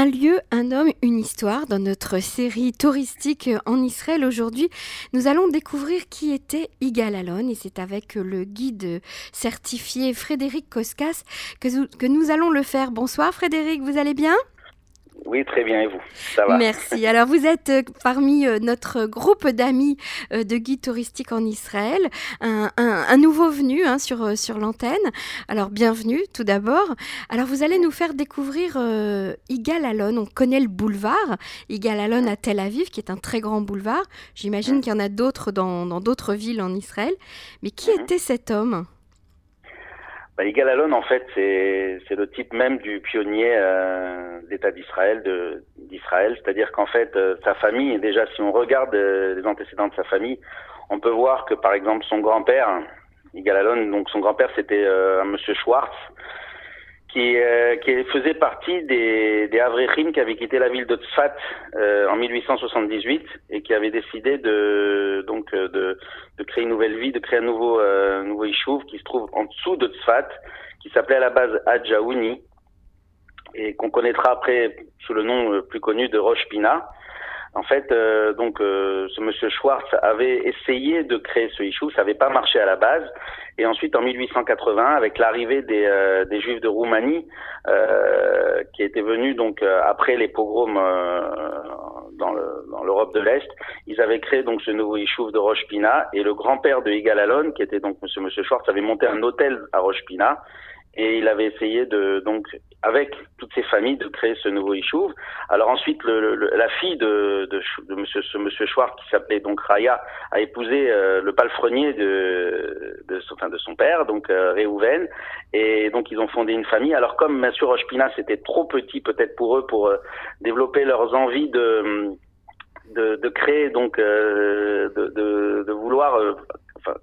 Un lieu, un homme, une histoire. Dans notre série touristique en Israël aujourd'hui, nous allons découvrir qui était Igal Alon et c'est avec le guide certifié Frédéric Koskas que, nous allons le faire. Bonsoir Frédéric, vous allez bien? Oui, très bien, et vous? Ça va? Merci. Alors, vous êtes euh, parmi euh, notre groupe d'amis euh, de guides touristiques en Israël, un, nouveau venu hein, sur, sur l'antenne. Alors, bienvenue tout d'abord. Alors, vous allez nous faire découvrir Igal Alon. On connaît le boulevard Igal Alon à Tel Aviv, qui est un très grand boulevard. J'imagine qu'il y en a d'autres dans d'autres villes en Israël. Mais qui mhm. était cet homme? Bah, Yigal Alon, en fait, c'est le type même du pionnier euh, d'État d'Israël, d'Israël. C'est-à-dire qu'en fait, euh, sa famille, déjà, si on regarde euh, les antécédents de sa famille, on peut voir que, par exemple, son grand-père, Yigal Alon, donc son grand-père, c'était un monsieur Schwartz, qui, euh, qui faisait partie des, des Avrechim qui avaient quitté la ville de Tzfat euh, en 1878 et qui avaient décidé de donc euh, de, de créer une nouvelle vie, de créer un nouveau euh, nouveau qui se trouve en dessous de Tzfat, qui s'appelait à la base Adjaouni et qu'on connaîtra après sous le nom euh, plus connu de Rosh Pina. En fait, euh, donc euh, ce monsieur Schwartz avait essayé de créer ce Ishuv, ça n'avait pas marché à la base. Et ensuite, en 1880, avec l'arrivée des, euh, des Juifs de Roumanie, qui étaient venus donc après les pogroms dans l'Europe de l'Est, ils avaient créé donc ce nouveau Ishuv de Roche Pina. Et le grand-père de Yigal Alon, qui était donc monsieur monsieur Schwartz, avait monté un hôtel à Roche Pina et il avait essayé de donc avec toutes ses familles de créer ce nouveau Ishuv. Alors ensuite le, la fille de, de, de, monsieur ce monsieur Schwartz qui s'appelait donc Raya a épousé euh, le palefrenier de de son, enfin, de son père donc euh, Réhouven et donc ils ont fondé une famille. Alors comme bien sûr Rochepina c'était trop petit peut-être pour eux pour euh, développer leurs envies de de, créer donc euh, de, de, de, vouloir enfin,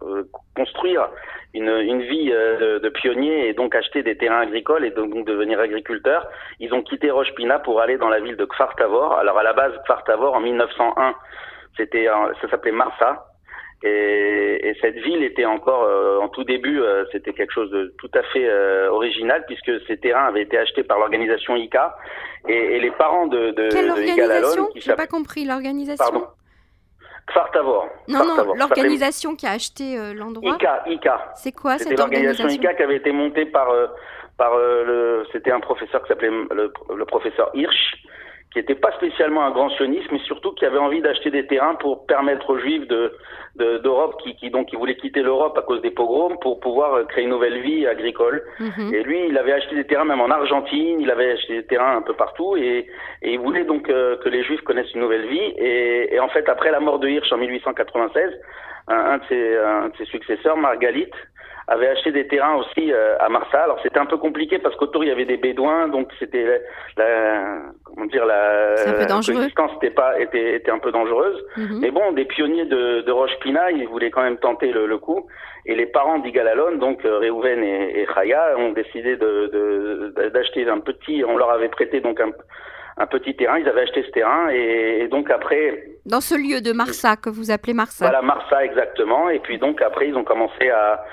construire une, une vie euh, de, pionnier et donc acheter des terrains agricoles et donc, devenir agriculteur. Ils ont quitté Roche Pina pour aller dans la ville de Kfar Tavor. Alors à la base, Kfar Tavor en 1901, c'était ça s'appelait Marsa. Et, et, cette ville était encore euh, en tout début, euh, c'était quelque chose de tout à fait original puisque ces terrains avaient été achetés par l'organisation ICA et, et, les parents de, de, Quelle organisation? J'ai pas compris l'organisation? Pardon. Kfar Non, non, l'organisation qui a acheté euh, l'endroit. ICA, ICA. C'est quoi cette organisation l'organisation ICA qui avait été montée par, euh, par euh, le. C'était un professeur qui s'appelait le, le, professeur Hirsch, qui n'était pas spécialement un grand sioniste, mais surtout qui avait envie d'acheter des terrains pour permettre aux juifs de d'Europe qui, qui donc qui voulaient quitter l'Europe à cause des pogroms pour pouvoir euh, créer une nouvelle vie agricole. Mhm. Et lui, il avait acheté des terrains même en Argentine, il avait acheté des terrains un peu partout et, et il voulait donc euh, que les juifs connaissent une nouvelle vie. Et, et, en fait, après la mort de Hirsch en 1896, un, un, de, ses, un de ses successeurs, Margalit, avait acheté des terrains aussi euh, à Marsa. Alors c'était un peu compliqué parce qu'autour il y avait des bédouins, donc c'était la, comment dire la, distance était pas était, était un peu dangereuse. Mhm. Mais bon, des pionniers de, de Roche Pina, ils voulaient quand même tenter le, le coup. Et les parents d'Igalalon, donc euh, Réhouven et, et Chaya, ont décidé de d'acheter un petit. On leur avait prêté donc un un petit terrain. Ils avaient acheté ce terrain et, et, donc après. Dans ce lieu de Marsa que vous appelez Marsa. Voilà Marsa exactement. Et puis donc après ils ont commencé à,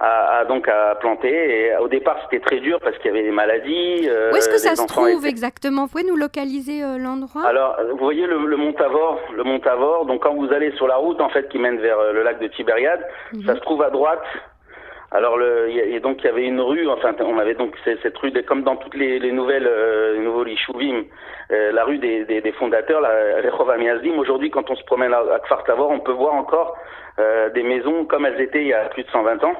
à, donc à planter. Et au départ, c'était très dur parce qu'il y avait des maladies. Euh, Où est-ce que ça se trouve exactement? Vous pouvez nous localiser euh, l'endroit? Alors, vous voyez le, le Mont Tavor, le Mont Tavor. Donc, quand vous allez sur la route en fait qui mène vers euh, le lac de Tibériade, mhm. ça se trouve à droite. Alors, le, y a, donc il y avait une rue. Enfin, on avait donc cette rue, comme dans toutes les, les nouvelles, euh, les nouveaux Lishouvim, euh, la rue des, des, des fondateurs, la Rehov Amiazdim. Aujourd'hui, quand on se promène à, à Kfar Tavor, on peut voir encore euh, des maisons comme elles étaient il y a plus de 120 ans.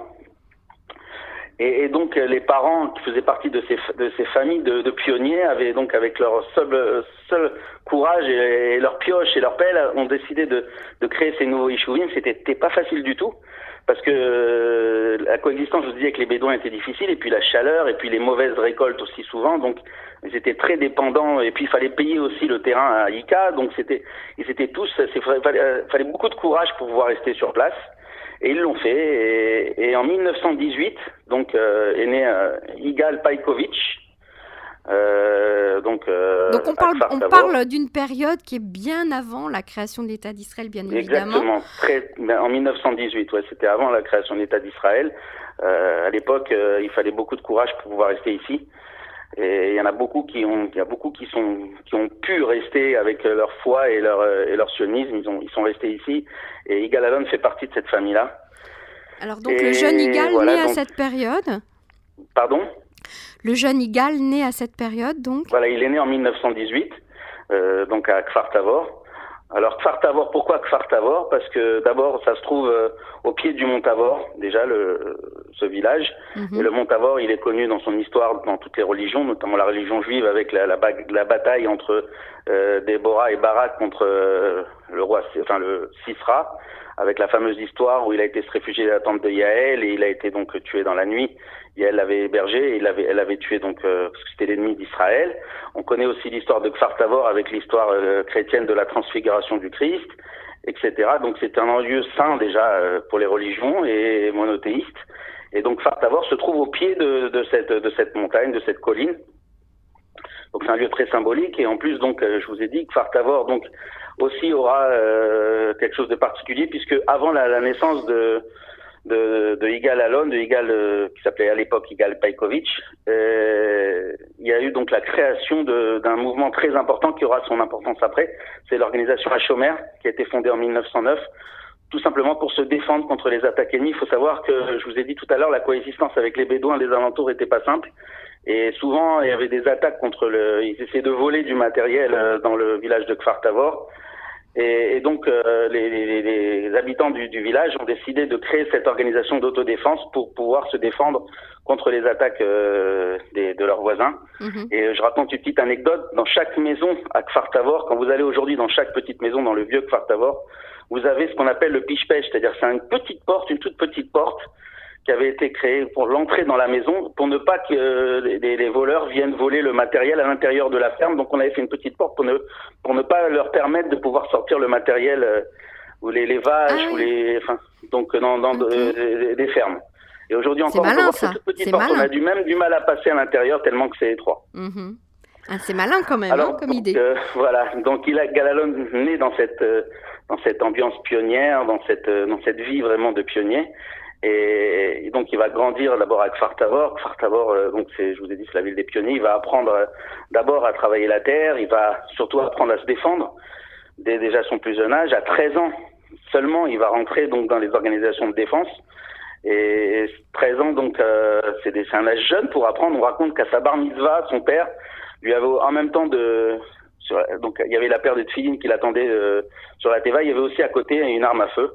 Et, et, donc les parents qui faisaient partie de ces, de ces familles de, de pionniers avaient donc avec leur seul, seul courage et, leur pioche et leur pelle ont décidé de, de créer ces nouveaux Ishouvim. C'était pas facile du tout parce que euh, la coexistence, je vous disais, avec les Bédouins était difficile, et puis la chaleur, et puis les mauvaises récoltes aussi souvent, donc ils étaient très dépendants, et puis il fallait payer aussi le terrain à Ica, donc c'était, ils étaient tous, il fallait, fallait beaucoup de courage pour pouvoir rester sur place. Et ils l'ont fait. Et, et, en 1918, donc euh, est né euh, Igal Pajkovic. Euh, donc, euh, donc on parle, on parle d'une période qui est bien avant la création de l'État d'Israël, bien évidemment. Exactement. Très, ben, en 1918, ouais, c'était avant la création de l'État d'Israël. Euh, à l'époque, euh, il fallait beaucoup de courage pour pouvoir rester ici. Et il y en a beaucoup qui ont, il y a beaucoup qui sont, qui ont pu rester avec leur foi et leur et leur sionisme. Ils ont, ils sont restés ici. Et Igal Alon fait partie de cette famille-là. Alors donc le jeune Igal né à cette période. Pardon? Le jeune Igal né à cette période, donc. Voilà, il est né en 1918, euh, donc à Kfar Tavor. Alors Kfar Tavor, pourquoi Kfar Tavor? Parce que d'abord, ça se trouve euh, au pied du mont Tavor, déjà le, ce village. Mhm. Et le mont Tavor, il est connu dans son histoire dans toutes les religions, notamment la religion juive, avec la, la, la bataille entre euh, Déborah et Barak contre euh, le roi, enfin le Sisra, avec la fameuse histoire où il a été se réfugier à la tente de Yaël et il a été donc tué dans la nuit. Yaël l'avait hébergé et il avait, elle avait tué donc euh, parce que c'était l'ennemi d'Israël. On connaît aussi l'histoire de Kfar Tavor avec l'histoire euh, chrétienne de la transfiguration du Christ, etc. Donc c'est un lieu saint déjà euh, pour les religions et monothéistes. Et donc Kfar Tavor se trouve au pied de, cette, montagne, de cette colline. Donc c'est un lieu très symbolique et en plus donc je vous ai dit que Kfar Tavor donc aussi aura quelque chose de particulier puisque avant la naissance de de, de Igal Alon, de Igal euh, qui s'appelait à l'époque Igal Pajkovic. Euh, il y a eu donc la création d'un mouvement très important qui aura son importance après. C'est l'organisation Hachomer qui a été fondée en 1909 tout simplement pour se défendre contre les attaques ennemies. Il faut savoir que, je vous ai dit tout à l'heure, la coexistence avec les Bédouins des alentours n'était pas simple. Et souvent, il y avait des attaques contre le... Ils essayaient de voler du matériel euh, dans le village de Kfar Tavor. Et, et donc, euh, les, les, les, habitants du, du, village ont décidé de créer cette organisation d'autodéfense pour pouvoir se défendre contre les attaques euh, des, de leurs voisins. Mhm. Et je raconte une petite anecdote. Dans chaque maison à Kfar Tavor, quand vous allez aujourd'hui dans chaque petite maison dans le vieux Kfar Tavor, vous avez ce qu'on appelle le piche-pêche, c'est-à-dire c'est une petite porte, une toute petite porte qui avait été créé pour l'entrée dans la maison, pour ne pas que euh, les, les, voleurs viennent voler le matériel à l'intérieur de la ferme. Donc on avait fait une petite porte pour ne, pour ne pas leur permettre de pouvoir sortir le matériel euh, ou les, les vaches ah ou les, enfin, donc dans, dans euh, des fermes. Et aujourd'hui encore, malin, on cette petite porte. On a du même du mal à passer à l'intérieur tellement que c'est étroit. Mm-hmm. ah, c'est malin quand même, Alors, hein, comme idée. voilà, donc il a Galalon né dans cette dans cette ambiance pionnière, dans cette dans cette vie vraiment de pionnier. Et, donc il va grandir d'abord avec Fartavor. Fartavor, euh, donc c'est, je vous ai dit, c'est la ville des pionniers. Il va apprendre euh, d'abord à travailler la terre. Il va surtout apprendre à se défendre dès déjà son plus jeune âge. À 13 ans seulement, il va rentrer donc dans les organisations de défense. Et 13 ans, donc euh, c'est, c'est un âge jeune pour apprendre. On raconte qu'à sa bar mitzvah, son père lui avait en même temps de donc il y avait la paire de tefillin qui l'attendait euh, sur la teva. Il y avait aussi à côté une arme à feu.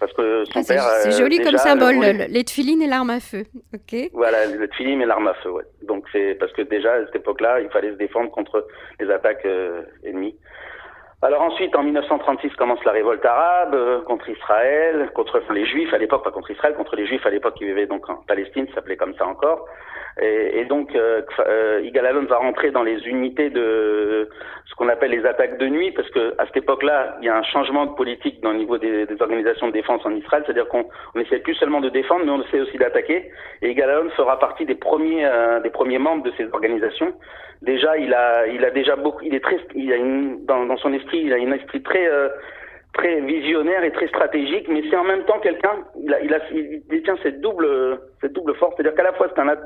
Parce que son ah, père. C'est joli comme symbole, les tefilines et l'arme à feu. Ok. Voilà, le tefilin et l'arme à feu, ouais. Donc c'est parce que déjà à cette époque-là, il fallait se défendre contre les attaques euh, ennemies. Alors ensuite, en 1936, commence la révolte arabe euh, contre Israël, contre les Juifs à l'époque, pas contre Israël, contre les Juifs à l'époque qui vivaient donc en Palestine, ça s'appelait comme ça encore. Et, donc, euh, euh, Igal Alon va rentrer dans les unités de ce qu'on appelle les attaques de nuit, parce que à cette époque-là, il y a un changement de politique dans le niveau des, des organisations de défense en Israël, c'est-à-dire qu'on on essaie plus seulement de défendre, mais on essaie aussi d'attaquer. Et Igal Alon fera partie des premiers, euh, des premiers membres de ces organisations. Déjà, il a, il a déjà beaucoup, il est très, il a une, dans, dans son esprit, il a un esprit très euh, très visionnaire et très stratégique, mais c'est en même temps quelqu'un, il, a, il, a, il détient cette double, cette double force, c'est-à-dire qu'à la fois c'est un,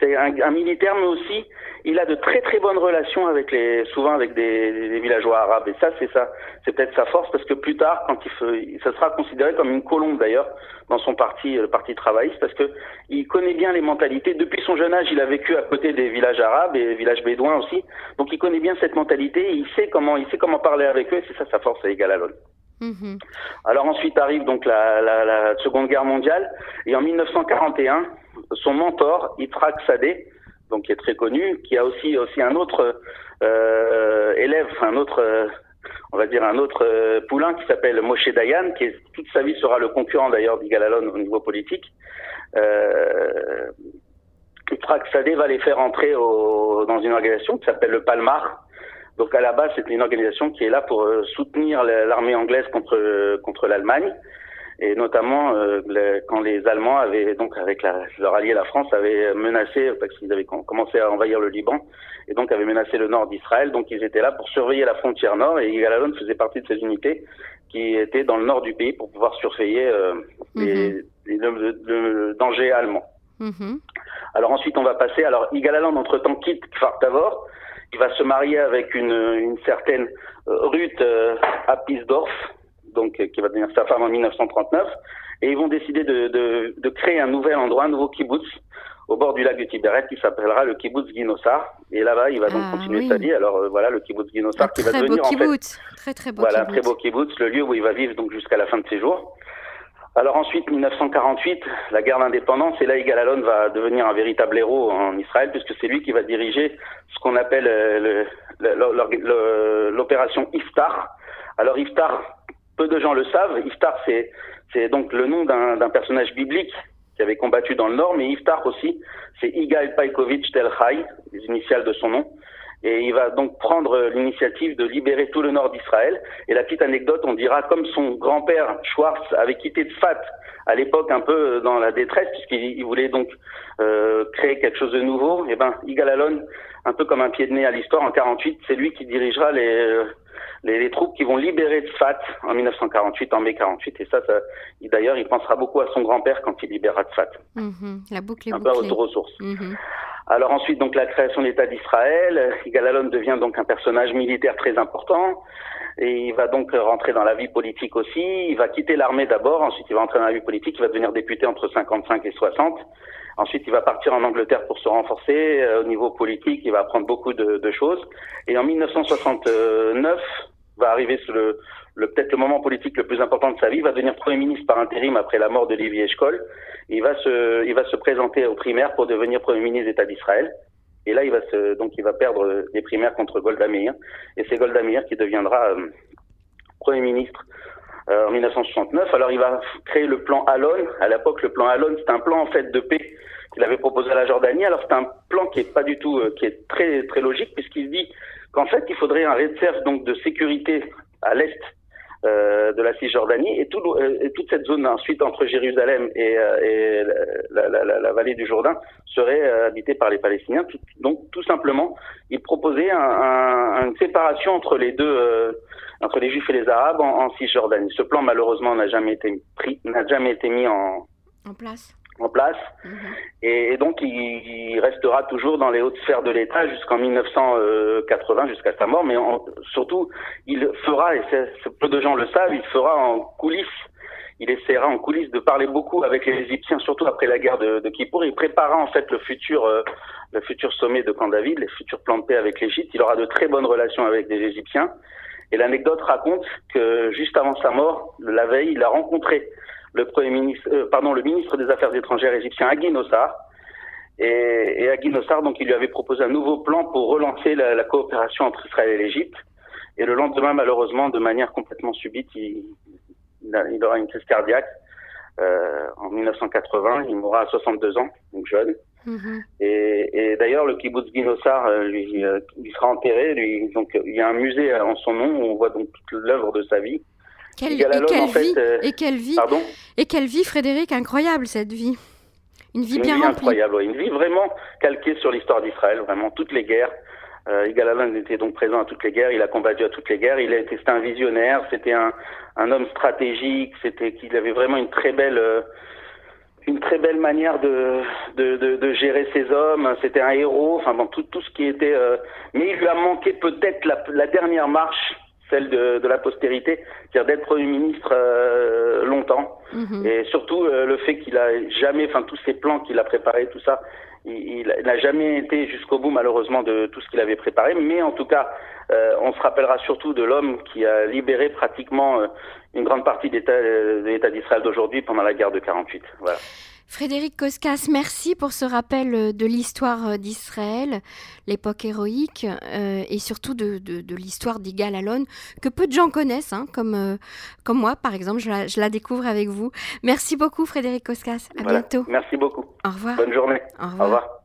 c'est un, un, militaire, mais aussi il a de très très bonnes relations avec les, souvent avec des, des villageois arabes, et ça c'est ça, c'est peut-être sa force, parce que plus tard, quand il fait, ça sera considéré comme une colombe d'ailleurs dans son parti, le parti travailliste, parce que il connaît bien les mentalités. Depuis son jeune âge, il a vécu à côté des villages arabes et villages bédouins aussi, donc il connaît bien cette mentalité, il sait comment, il sait comment parler avec eux, et c'est ça sa force à l'autre. Mmh. Alors ensuite arrive donc la, Seconde Guerre mondiale et en 1941, son mentor Yitzhak Sadeh, donc qui est très connu, qui a aussi aussi un autre euh, élève, un autre on va dire un autre euh, poulain qui s'appelle Moshe Dayan, qui toute sa vie sera le concurrent d'ailleurs d'Igalalon au niveau politique. Euh, Yitzhak Sadeh va les faire entrer dans une organisation qui s'appelle le Palmar, donc à la base, c'est une organisation qui est là pour euh, soutenir l'armée anglaise contre contre l'Allemagne et notamment euh, quand les Allemands avaient donc avec la, leur allié la France avaient menacé parce qu'ils avaient commencé à envahir le Liban et donc avaient menacé le nord d'Israël. Donc ils étaient là pour surveiller la frontière nord et Yigal faisait partie de ces unités qui étaient dans le nord du pays pour pouvoir surveiller euh, les, mhm. le, danger allemand. Mhm. Alors ensuite, on va passer. Alors Igalaland, entre-temps, quitte Kfar Tavor. Il va se marier avec une, une certaine Ruth Apisdorf, donc qui va devenir sa femme en 1939. Et ils vont décider de, de, de créer un nouvel endroit, un nouveau kibbutz au bord du lac de Tiberet qui s'appellera le kibbutz Guinossar. Et là-bas, il va donc ah, continuer sa vie. Alors euh, voilà, le kibbutz Guinossar qui va devenir en fait, très très beau voilà, kibbutz. très beau kibbutz, le lieu où il va vivre donc jusqu'à la fin de ses jours. Alors ensuite, 1948, la guerre d'indépendance, et là, Yigal Alon va devenir un véritable héros en Israël, puisque c'est lui qui va diriger ce qu'on appelle euh, l'opération Iftar. Alors Iftar, peu de gens le savent, Iftar, c'est donc le nom d'un personnage biblique qui avait combattu dans le Nord, mais Iftar aussi, c'est Igal Pajkovic Tel les initiales de son nom. Et il va donc prendre l'initiative de libérer tout le nord d'Israël. Et la petite anecdote, on dira, comme son grand-père Schwartz avait quitté Tzfat à l'époque un peu dans la détresse, puisqu'il voulait donc euh, créer quelque chose de nouveau, et eh ben Igal Alon, un peu comme un pied de nez à l'histoire, en 48, c'est lui qui dirigera les, les, les, troupes qui vont libérer Tzfat en 1948, en mai 48. Et ça, ça d'ailleurs, il pensera beaucoup à son grand-père quand il libérera Tzfat. Mhm, la boucle est Un peu retour aux sources. Mhm. Alors ensuite, donc la création de l'État d'Israël. Yigal devient donc un personnage militaire très important. Et il va donc rentrer dans la vie politique aussi. Il va quitter l'armée d'abord, ensuite il va entrer dans la vie politique. Il va devenir député entre 55 et 60. Ensuite, il va partir en Angleterre pour se renforcer euh, au niveau politique. Il va apprendre beaucoup de, de, choses. Et en 1969, va arriver le, le peut-être le moment politique le plus important de sa vie. Il va devenir premier ministre par intérim après la mort de Lévi Eshkol. Il va se, il va se présenter aux primaires pour devenir premier ministre d'État d'Israël. Et là, il va perdre les primaires contre Golda Meir. Et c'est Golda Meir qui deviendra euh, premier ministre euh, en 1969. Alors, il va créer le plan Alon. À l'époque, le plan Alon, c'est un plan en fait de paix qu'il avait proposé à la Jordanie. Alors, c'est un plan qui est pas du tout, euh, qui est très logique puisqu'il dit qu'en fait, il faudrait un réserve de sécurité à l'est de la Cisjordanie et, tout, euh, toute cette zone ensuite entre Jérusalem et, euh, et la, la, la, la, vallée du Jourdain serait euh, habitée par les Palestiniens. Donc tout simplement, il proposait un, un, une séparation entre les deux, entre les Juifs et les Arabes en, en Cisjordanie. Ce plan malheureusement n'a jamais été pris, n'a jamais été mis en place en place. Mhm. Et, donc, il, restera toujours dans les hautes sphères de l'État jusqu'en 1980, jusqu'à sa mort. Mais surtout, il fera, et peu de gens le savent, il fera en coulisses. Il essaiera en coulisses de parler beaucoup avec les Égyptiens, surtout après la guerre de, de Kippour. Il préparera en fait le futur, euh, le futur sommet de Camp David, les futurs plans de paix avec l'Égypte. Il aura de très bonnes relations avec les Égyptiens. Et l'anecdote raconte que juste avant sa mort, la veille, il a rencontré le premier ministre, euh, pardon, le ministre des Affaires étrangères égyptien Agui Nossar. Et, et Agui Nossar, donc, il lui avait proposé un nouveau plan pour relancer la, la coopération entre Israël et l'Égypte. Et le lendemain, malheureusement, de manière complètement subite, il, il aura une crise cardiaque. Euh, en 1980, il mourra à 62 ans, donc jeune. Mm -hmm. Et, et d'ailleurs, le kibbutz Guinossar euh, lui, euh, lui sera enterré. Lui, donc, il y a un musée en son nom où on voit donc toute l'œuvre de sa vie. Quelle, et, quelle vie, euh... et quelle vie, Pardon et quelle vie, Frédéric, incroyable cette vie. Une vie une bien vie remplie. incroyable, ouais. une vie vraiment calquée sur l'histoire d'Israël, vraiment toutes les guerres. Euh, était donc présent à toutes les guerres, il a combattu à toutes les guerres, il était un visionnaire, c'était un, un homme stratégique, c'était qu'il avait vraiment une très belle euh, une très belle manière de, de, de, de gérer ses hommes, c'était un héros, enfin bon, tout, tout ce qui était... Euh, mais il lui a manqué peut-être la, la dernière marche celle de, de la postérité, c'est-à-dire d'être Premier ministre euh, longtemps. Mhm. Et surtout euh, le fait qu'il a jamais, enfin tous ces plans qu'il a préparés, tout ça, il, il n'a jamais été jusqu'au bout malheureusement de tout ce qu'il avait préparé. Mais en tout cas, euh, on se rappellera surtout de l'homme qui a libéré pratiquement euh, une grande partie de l'État d'Israël d'aujourd'hui pendant la guerre de 48. Voilà. Frédéric Koskas, merci pour ce rappel de l'histoire d'Israël, l'époque héroïque euh, et surtout de, de, de l'histoire d'Igal Alon, que peu de gens connaissent, hein, comme, euh, comme moi par exemple, je la, je la, découvre avec vous. Merci beaucoup Frédéric Koskas, à voilà. bientôt. Merci beaucoup. Au revoir. Bonne journée. Au revoir. Au revoir.